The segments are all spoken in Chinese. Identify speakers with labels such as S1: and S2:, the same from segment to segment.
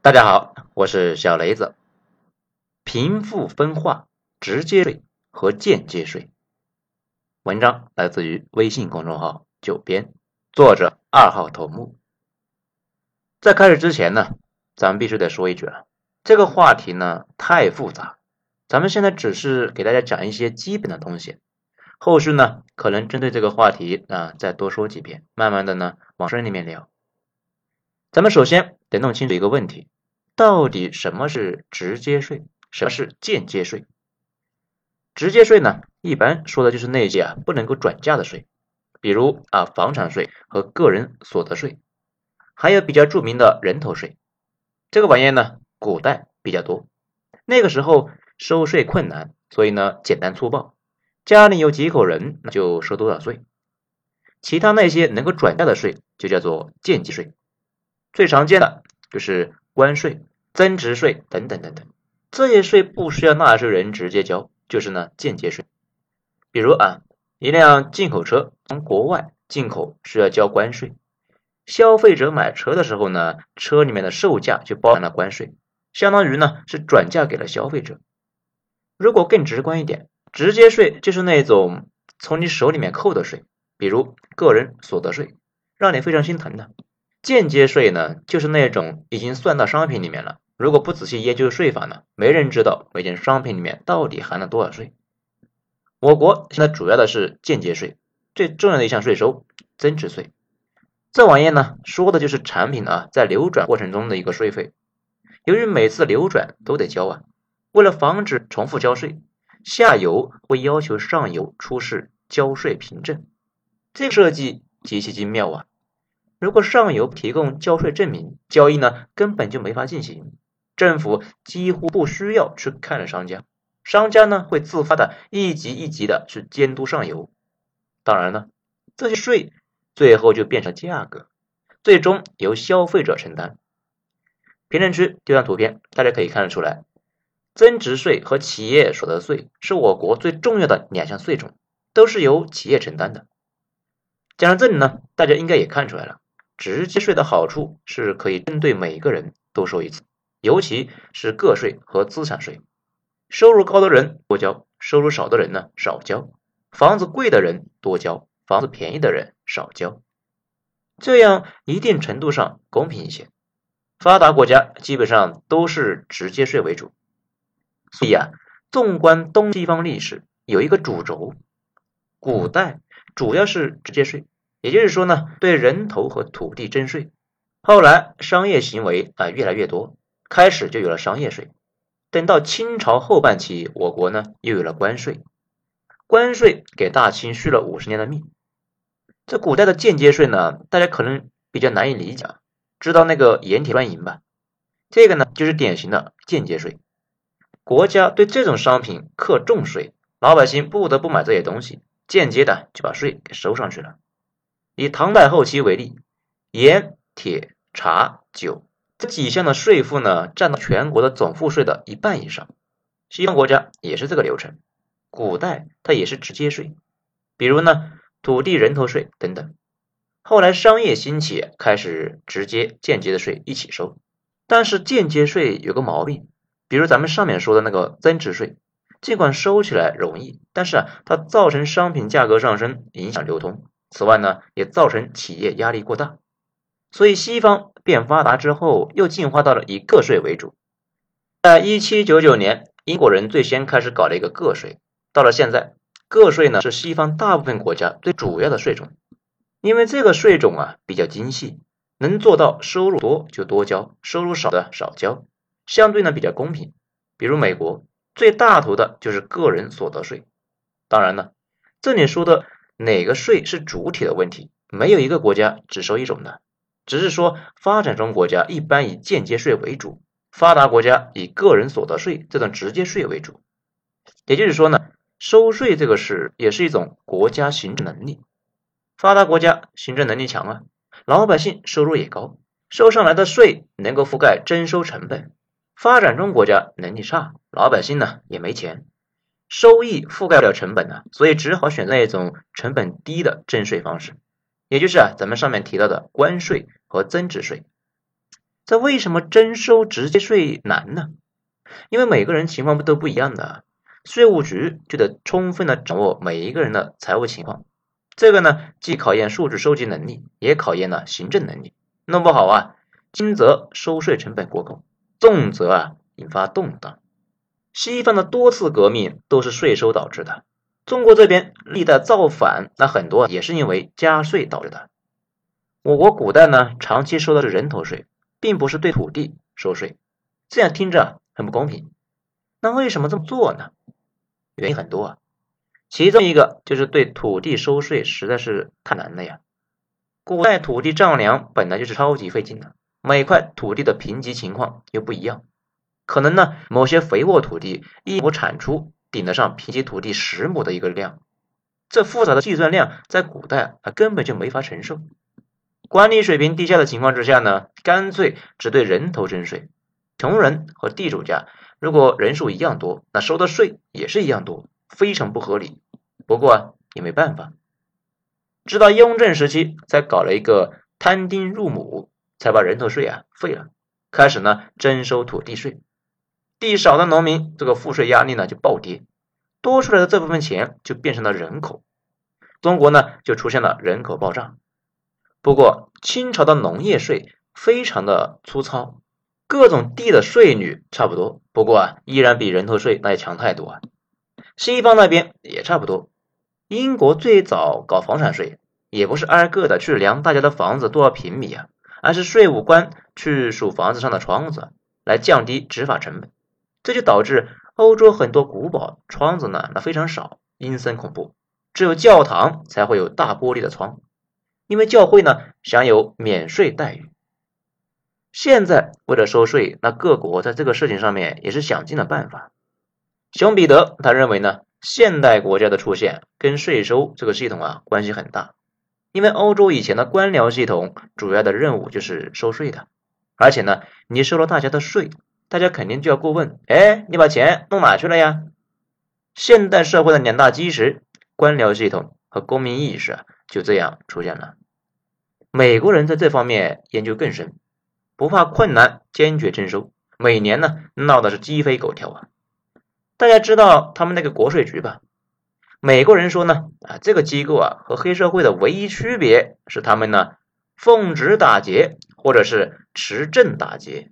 S1: 大家好，我是小雷子。贫富分化、直接税和间接税。文章来自于微信公众号“九编”，作者二号头目。在开始之前呢，咱们必须得说一句啊，这个话题呢太复杂，咱们现在只是给大家讲一些基本的东西，后续呢可能针对这个话题啊再多说几遍，慢慢的呢往深里面聊。咱们首先得弄清楚一个问题：到底什么是直接税，什么是间接税？直接税呢，一般说的就是那些啊不能够转嫁的税，比如啊房产税和个人所得税，还有比较著名的人头税。这个玩意呢，古代比较多，那个时候收税困难，所以呢简单粗暴，家里有几口人那就收多少税。其他那些能够转嫁的税就叫做间接税。最常见的就是关税、增值税等等等等，这些税不需要纳税人直接交，就是呢间接税。比如啊，一辆进口车从国外进口需要交关税，消费者买车的时候呢，车里面的售价就包含了关税，相当于呢是转嫁给了消费者。如果更直观一点，直接税就是那种从你手里面扣的税，比如个人所得税，让你非常心疼的。间接税呢，就是那种已经算到商品里面了，如果不仔细研究税法呢，没人知道每件商品里面到底含了多少税。我国现在主要的是间接税，最重要的一项税收增值税，这玩意呢，说的就是产品啊在流转过程中的一个税费。由于每次流转都得交啊，为了防止重复交税，下游会要求上游出示交税凭证，这个设计极其精妙啊。如果上游提供交税证明，交易呢根本就没法进行，政府几乎不需要去看着商家，商家呢会自发的一级一级的去监督上游。当然呢，这些税最后就变成价格，最终由消费者承担。评论区这张图片，大家可以看得出来，增值税和企业所得税是我国最重要的两项税种，都是由企业承担的。讲到这里呢，大家应该也看出来了。直接税的好处是可以针对每个人都收一次，尤其是个税和资产税。收入高的人多交，收入少的人呢少交。房子贵的人多交，房子便宜的人少交。这样一定程度上公平一些。发达国家基本上都是直接税为主，所以啊，纵观东西方历史，有一个主轴：古代主要是直接税。也就是说呢，对人头和土地征税。后来商业行为啊越来越多，开始就有了商业税。等到清朝后半期，我国呢又有了关税。关税给大清续了五十年的命。这古代的间接税呢，大家可能比较难以理解。知道那个盐铁乱银吧？这个呢就是典型的间接税。国家对这种商品课重税，老百姓不得不买这些东西，间接的就把税给收上去了。以唐代后期为例，盐、铁、茶、酒这几项的税负呢，占到全国的总赋税的一半以上。西方国家也是这个流程，古代它也是直接税，比如呢土地、人头税等等。后来商业兴起，开始直接、间接的税一起收。但是间接税有个毛病，比如咱们上面说的那个增值税，尽管收起来容易，但是啊，它造成商品价格上升，影响流通。此外呢，也造成企业压力过大，所以西方变发达之后，又进化到了以个税为主。在一七九九年，英国人最先开始搞了一个个税，到了现在，个税呢是西方大部分国家最主要的税种，因为这个税种啊比较精细，能做到收入多就多交，收入少的少交，相对呢比较公平。比如美国最大头的就是个人所得税，当然了，这里说的。哪个税是主体的问题？没有一个国家只收一种的，只是说发展中国家一般以间接税为主，发达国家以个人所得税这种直接税为主。也就是说呢，收税这个事也是一种国家行政能力。发达国家行政能力强啊，老百姓收入也高，收上来的税能够覆盖征收成本。发展中国家能力差，老百姓呢也没钱。收益覆盖不了成本呢，所以只好选择一种成本低的征税方式，也就是啊咱们上面提到的关税和增值税。这为什么征收直接税难呢？因为每个人情况不都不一样的，税务局就得充分的掌握每一个人的财务情况。这个呢，既考验数据收集能力，也考验了行政能力。弄不好啊，轻则收税成本过高，重则啊引发动荡。西方的多次革命都是税收导致的，中国这边历代造反，那很多也是因为加税导致的。我国古代呢，长期收的是人头税，并不是对土地收税，这样听着很不公平。那为什么这么做呢？原因很多啊，其中一个就是对土地收税实在是太难了呀。古代土地丈量本来就是超级费劲的，每块土地的贫瘠情况又不一样，可能呢某些肥沃土地一亩产出顶得上贫瘠土地十亩的一个量，这复杂的计算量在古代啊根本就没法承受。管理水平低下的情况之下呢，干脆只对人头征税。穷人和地主家如果人数一样多，那收的税也是一样多，非常不合理。不过也没办法，直到雍正时期才搞了一个摊丁入亩，才把人头税啊废了，开始呢征收土地税。地少的农民这个赋税压力呢就暴跌，多出来的这部分钱就变成了人口，中国呢就出现了人口爆炸。不过，清朝的农业税非常的粗糙，各种地的税率差不多，不过啊，依然比人头税那要强太多啊。西方那边也差不多。英国最早搞房产税，也不是挨个的去量大家的房子多少平米啊，而是税务官去数房子上的窗子，来降低执法成本。这就导致欧洲很多古堡窗子呢，那非常少，阴森恐怖，只有教堂才会有大玻璃的窗。因为教会呢享有免税待遇，现在为了收税，那各国在这个事情上面也是想尽了办法。熊彼得他认为呢，现代国家的出现跟税收这个系统啊关系很大，因为欧洲以前的官僚系统主要的任务就是收税的，而且呢，你收了大家的税，大家肯定就要过问，哎，你把钱弄哪去了呀？现代社会的两大基石，官僚系统和公民意识。就这样出现了。美国人在这方面研究更深，不怕困难，坚决征收。每年呢闹的是鸡飞狗跳啊！大家知道他们那个国税局吧？美国人说呢啊，这个机构啊和黑社会的唯一区别是他们呢奉旨打劫或者是持证打劫。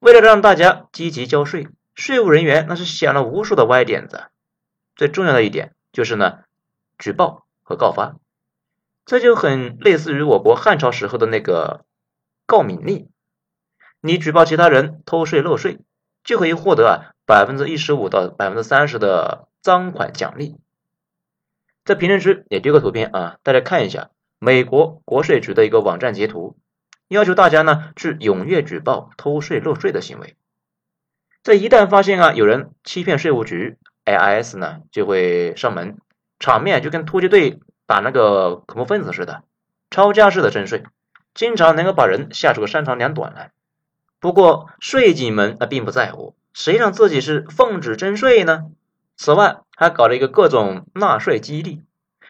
S1: 为了让大家积极交税，税务人员那是想了无数的歪点子。最重要的一点就是呢举报。和告发，这就很类似于我国汉朝时候的那个告敏令。你举报其他人偷税漏税，就可以获得啊百分之一十五到百分之三十的赃款奖励。在评论区也丢个图片啊，大家看一下美国国税局的一个网站截图，要求大家呢去踊跃举报偷税漏税的行为。这一旦发现啊有人欺骗税务局，AIS 呢就会上门。场面就跟突击队打那个恐怖分子似的，抄家式的征税，经常能够把人吓出个三长两短来。不过税警们那并不在乎，谁让自己是奉旨征税呢？此外，还搞了一个各种纳税激励，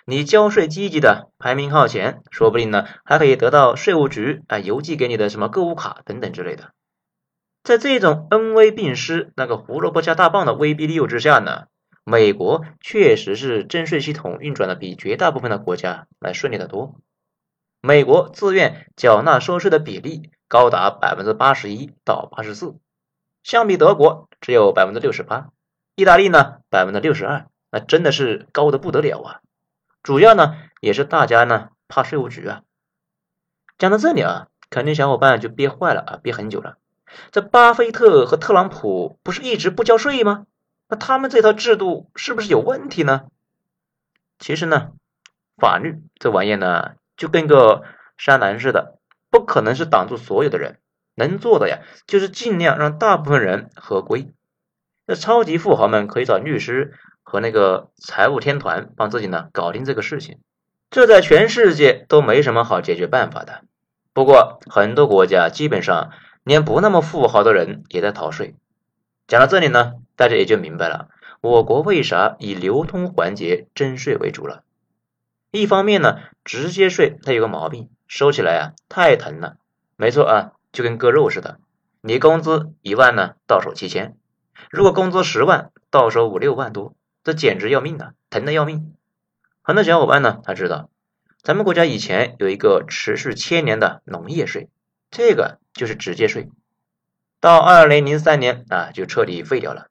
S1: 你交税积极的，排名靠前，说不定呢还可以得到税务局啊邮寄给你的什么购物卡等等之类的。在这种恩威并施、那个胡萝卜加大棒的威逼利诱之下呢？美国确实是征税系统运转的比绝大部分的国家来顺利的多。美国自愿缴纳收税的比例高达百分之八十一到八十四，相比德国只有百分之六十八，意大利呢百分之六十二，那真的是高的不得了啊！主要呢也是大家呢怕税务局啊。讲到这里啊，肯定小伙伴就憋坏了啊，憋很久了。这巴菲特和特朗普不是一直不交税吗？那他们这套制度是不是有问题呢？其实呢，法律这玩意呢，就跟个栅栏似的，不可能是挡住所有的人。能做的呀，就是尽量让大部分人合规。那超级富豪们可以找律师和那个财务天团帮自己呢搞定这个事情。这在全世界都没什么好解决办法的。不过很多国家基本上连不那么富豪的人也在逃税。讲到这里呢。大家也就明白了，我国为啥以流通环节征税为主了。一方面呢，直接税它有个毛病，收起来啊太疼了。没错啊，就跟割肉似的，你工资一万呢，到手七千；如果工资十万，到手五六万多，这简直要命啊，疼的要命。很多小伙伴呢，他知道咱们国家以前有一个持续千年的农业税，这个就是直接税，到二零零三年啊就彻底废掉了。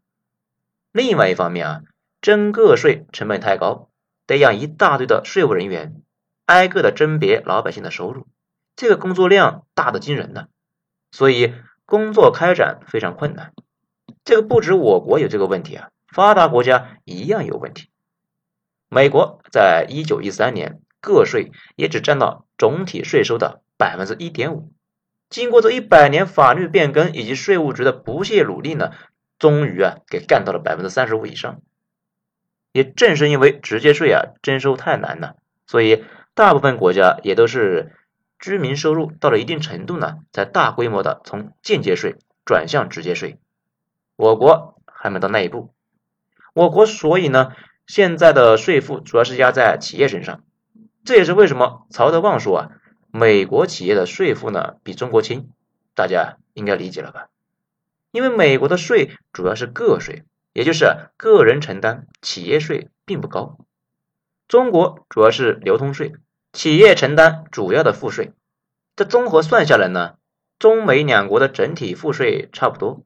S1: 另外一方面啊，征个税成本太高，得养一大堆的税务人员，挨个的甄别老百姓的收入，这个工作量大的惊人呢，所以工作开展非常困难。这个不止我国有这个问题啊，发达国家一样有问题。美国在一九一三年个税也只占到总体税收的百分之一点五，经过这一百年法律变更以及税务局的不懈努力呢。终于啊，给干到了百分之三十五以上。也正是因为直接税啊征收太难了，所以大部分国家也都是居民收入到了一定程度呢，才大规模的从间接税转向直接税。我国还没到那一步。我国所以呢，现在的税负主要是压在企业身上。这也是为什么曹德旺说啊，美国企业的税负呢比中国轻。大家应该理解了吧？因为美国的税主要是个税，也就是个人承担，企业税并不高。中国主要是流通税，企业承担主要的赋税。这综合算下来呢，中美两国的整体赋税差不多。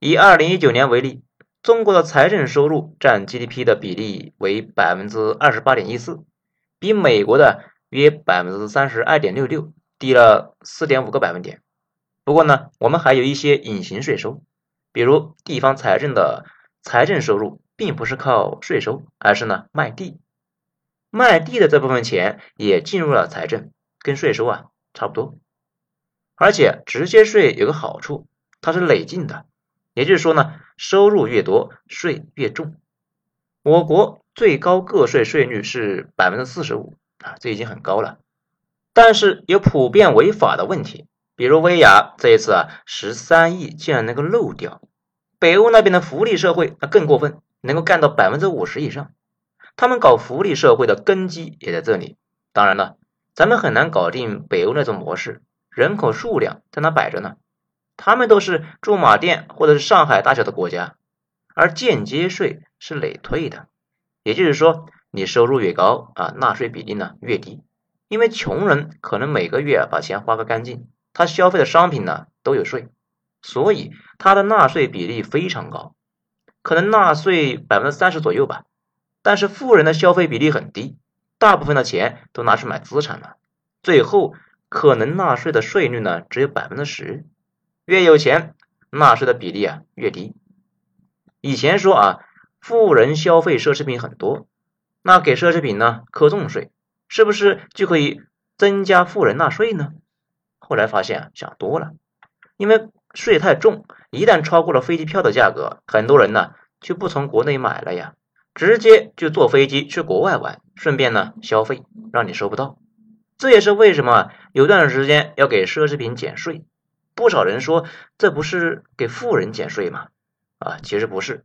S1: 以二零一九年为例，中国的财政收入占 GDP 的比例为百分之二十八点一四，比美国的约百分之三十二点六六低了四点五个百分点。不过呢，我们还有一些隐形税收，比如地方财政的财政收入，并不是靠税收，而是呢卖地，卖地的这部分钱也进入了财政，跟税收啊差不多。而且直接税有个好处，它是累进的，也就是说呢，收入越多，税越重。我国最高个税税率是百分之四十五啊，这已经很高了，但是有普遍违法的问题。比如薇娅这一次啊，十三亿竟然能够漏掉。北欧那边的福利社会那更过分，能够干到百分之五十以上。他们搞福利社会的根基也在这里。当然了，咱们很难搞定北欧那种模式，人口数量在那摆着呢。他们都是驻马店或者是上海大小的国家，而间接税是累退的，也就是说，你收入越高啊，纳税比例呢越低，因为穷人可能每个月把钱花个干净。他消费的商品呢都有税，所以他的纳税比例非常高，可能纳税百分之三十左右吧。但是富人的消费比例很低，大部分的钱都拿去买资产了，最后可能纳税的税率呢只有百分之十。越有钱，纳税的比例啊越低。以前说啊，富人消费奢侈品很多，那给奢侈品呢课重税，是不是就可以增加富人纳税呢？后来发现啊想多了，因为税太重，一旦超过了飞机票的价格，很多人呢就不从国内买了呀，直接就坐飞机去国外玩，顺便呢消费，让你收不到。这也是为什么有段时间要给奢侈品减税。不少人说这不是给富人减税吗？啊，其实不是。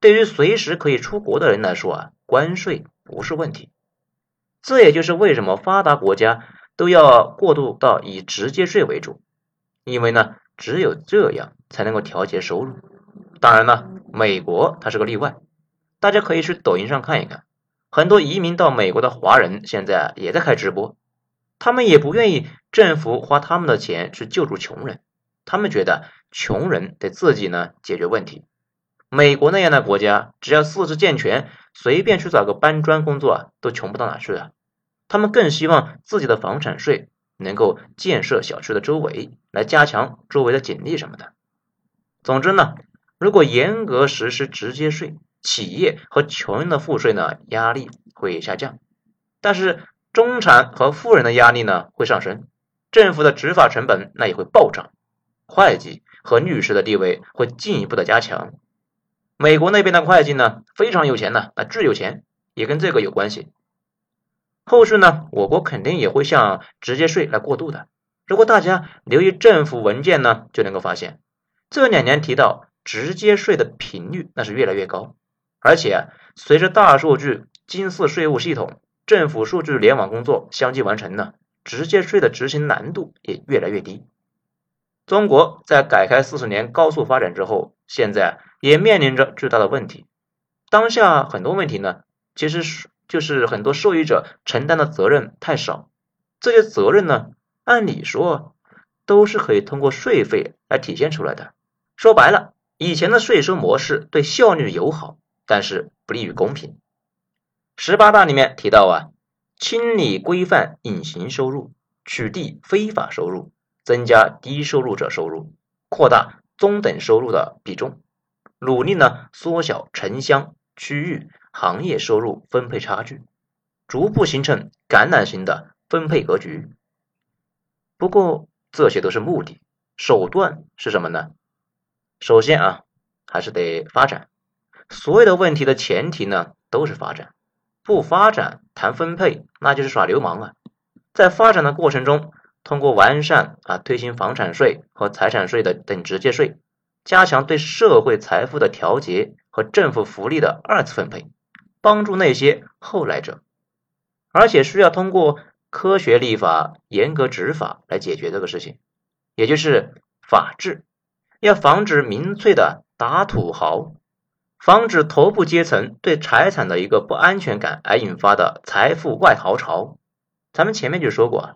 S1: 对于随时可以出国的人来说啊，关税不是问题。这也就是为什么发达国家。都要过渡到以直接税为主，因为呢，只有这样才能够调节收入。当然了，美国它是个例外，大家可以去抖音上看一看，很多移民到美国的华人现在也在开直播，他们也不愿意政府花他们的钱去救助穷人，他们觉得穷人得自己呢解决问题。美国那样的国家，只要四肢健全，随便去找个搬砖工作啊，都穷不到哪去的。他们更希望自己的房产税能够建设小区的周围，来加强周围的警力什么的。总之呢，如果严格实施直接税，企业和穷人的赋税呢压力会下降，但是中产和富人的压力呢会上升，政府的执法成本那也会暴涨，会计和律师的地位会进一步的加强。美国那边的会计呢非常有钱呢，啊巨有钱，也跟这个有关系。后续呢，我国肯定也会向直接税来过渡的。如果大家留意政府文件呢，就能够发现，这两年提到直接税的频率那是越来越高，而且随着大数据、金四税务系统、政府数据联网工作相继完成呢，直接税的执行难度也越来越低。中国在改开四十年高速发展之后，现在也面临着巨大的问题。当下很多问题呢，其实就是很多受益者承担的责任太少。这些责任呢，按理说都是可以通过税费来体现出来的。说白了，以前的税收模式对效率友好，但是不利于公平。十八大里面提到啊，清理规范隐形收入，取缔非法收入。增加低收入者收入，扩大中等收入的比重，努力呢缩小城乡区域行业收入分配差距，逐步形成橄榄型的分配格局。不过这些都是目的，手段是什么呢？首先啊，还是得发展。所有的问题的前提呢都是发展，不发展谈分配那就是耍流氓啊！在发展的过程中。通过完善啊推行房产税和财产税的等直接税，加强对社会财富的调节和政府福利的二次分配，帮助那些后来者，而且需要通过科学立法、严格执法来解决这个事情，也就是法治，要防止民粹的打土豪，防止头部阶层对财产的一个不安全感而引发的财富外逃潮。咱们前面就说过啊。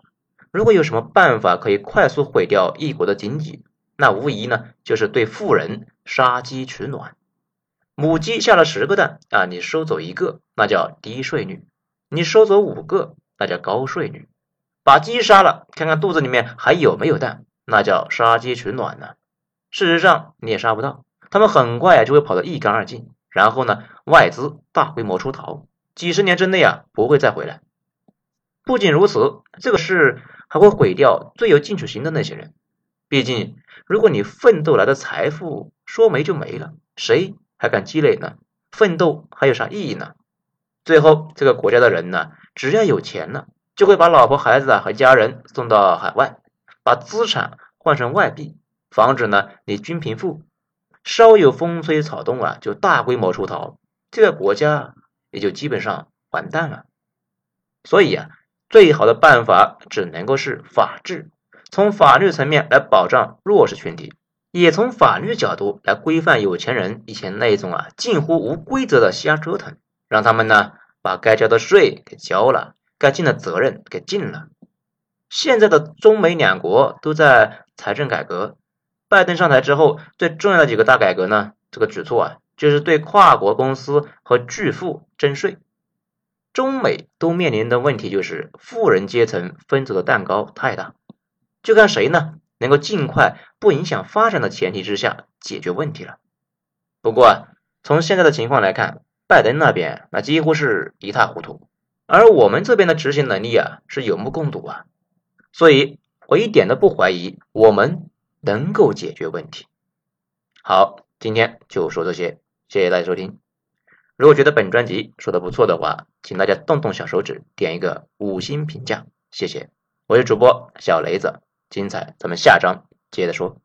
S1: 如果有什么办法可以快速毁掉一国的经济，那无疑呢就是对富人杀鸡取卵。母鸡下了十个蛋啊，你收走一个，那叫低税率；你收走五个，那叫高税率。把鸡杀了，看看肚子里面还有没有蛋，那叫杀鸡取卵呢。事实上你也杀不到，他们很快啊就会跑得一干二净，然后呢外资大规模出逃，几十年之内啊不会再回来。不仅如此，这个事。还会毁掉最有进取心的那些人。毕竟，如果你奋斗来的财富说没就没了，谁还敢积累呢？奋斗还有啥意义呢？最后，这个国家的人呢，只要有钱了，就会把老婆孩子啊和家人送到海外，把资产换成外币，防止呢你均贫富。稍有风吹草动啊，就大规模出逃，这个国家也就基本上完蛋了。所以啊。最好的办法只能够是法治，从法律层面来保障弱势群体，也从法律角度来规范有钱人以前那种啊近乎无规则的瞎折腾，让他们呢把该交的税给交了，该尽的责任给尽了。现在的中美两国都在财政改革，拜登上台之后最重要的几个大改革呢，这个举措啊就是对跨国公司和巨富征税。中美都面临的问题就是富人阶层分走的蛋糕太大，就看谁呢能够尽快不影响发展的前提之下解决问题了。不过从现在的情况来看，拜登那边那几乎是一塌糊涂，而我们这边的执行能力啊是有目共睹啊，所以我一点都不怀疑我们能够解决问题。好，今天就说这些，谢谢大家收听。如果觉得本专辑说的不错的话，请大家动动小手指，点一个五星评价，谢谢。我是主播小雷子，精彩咱们下章接着说。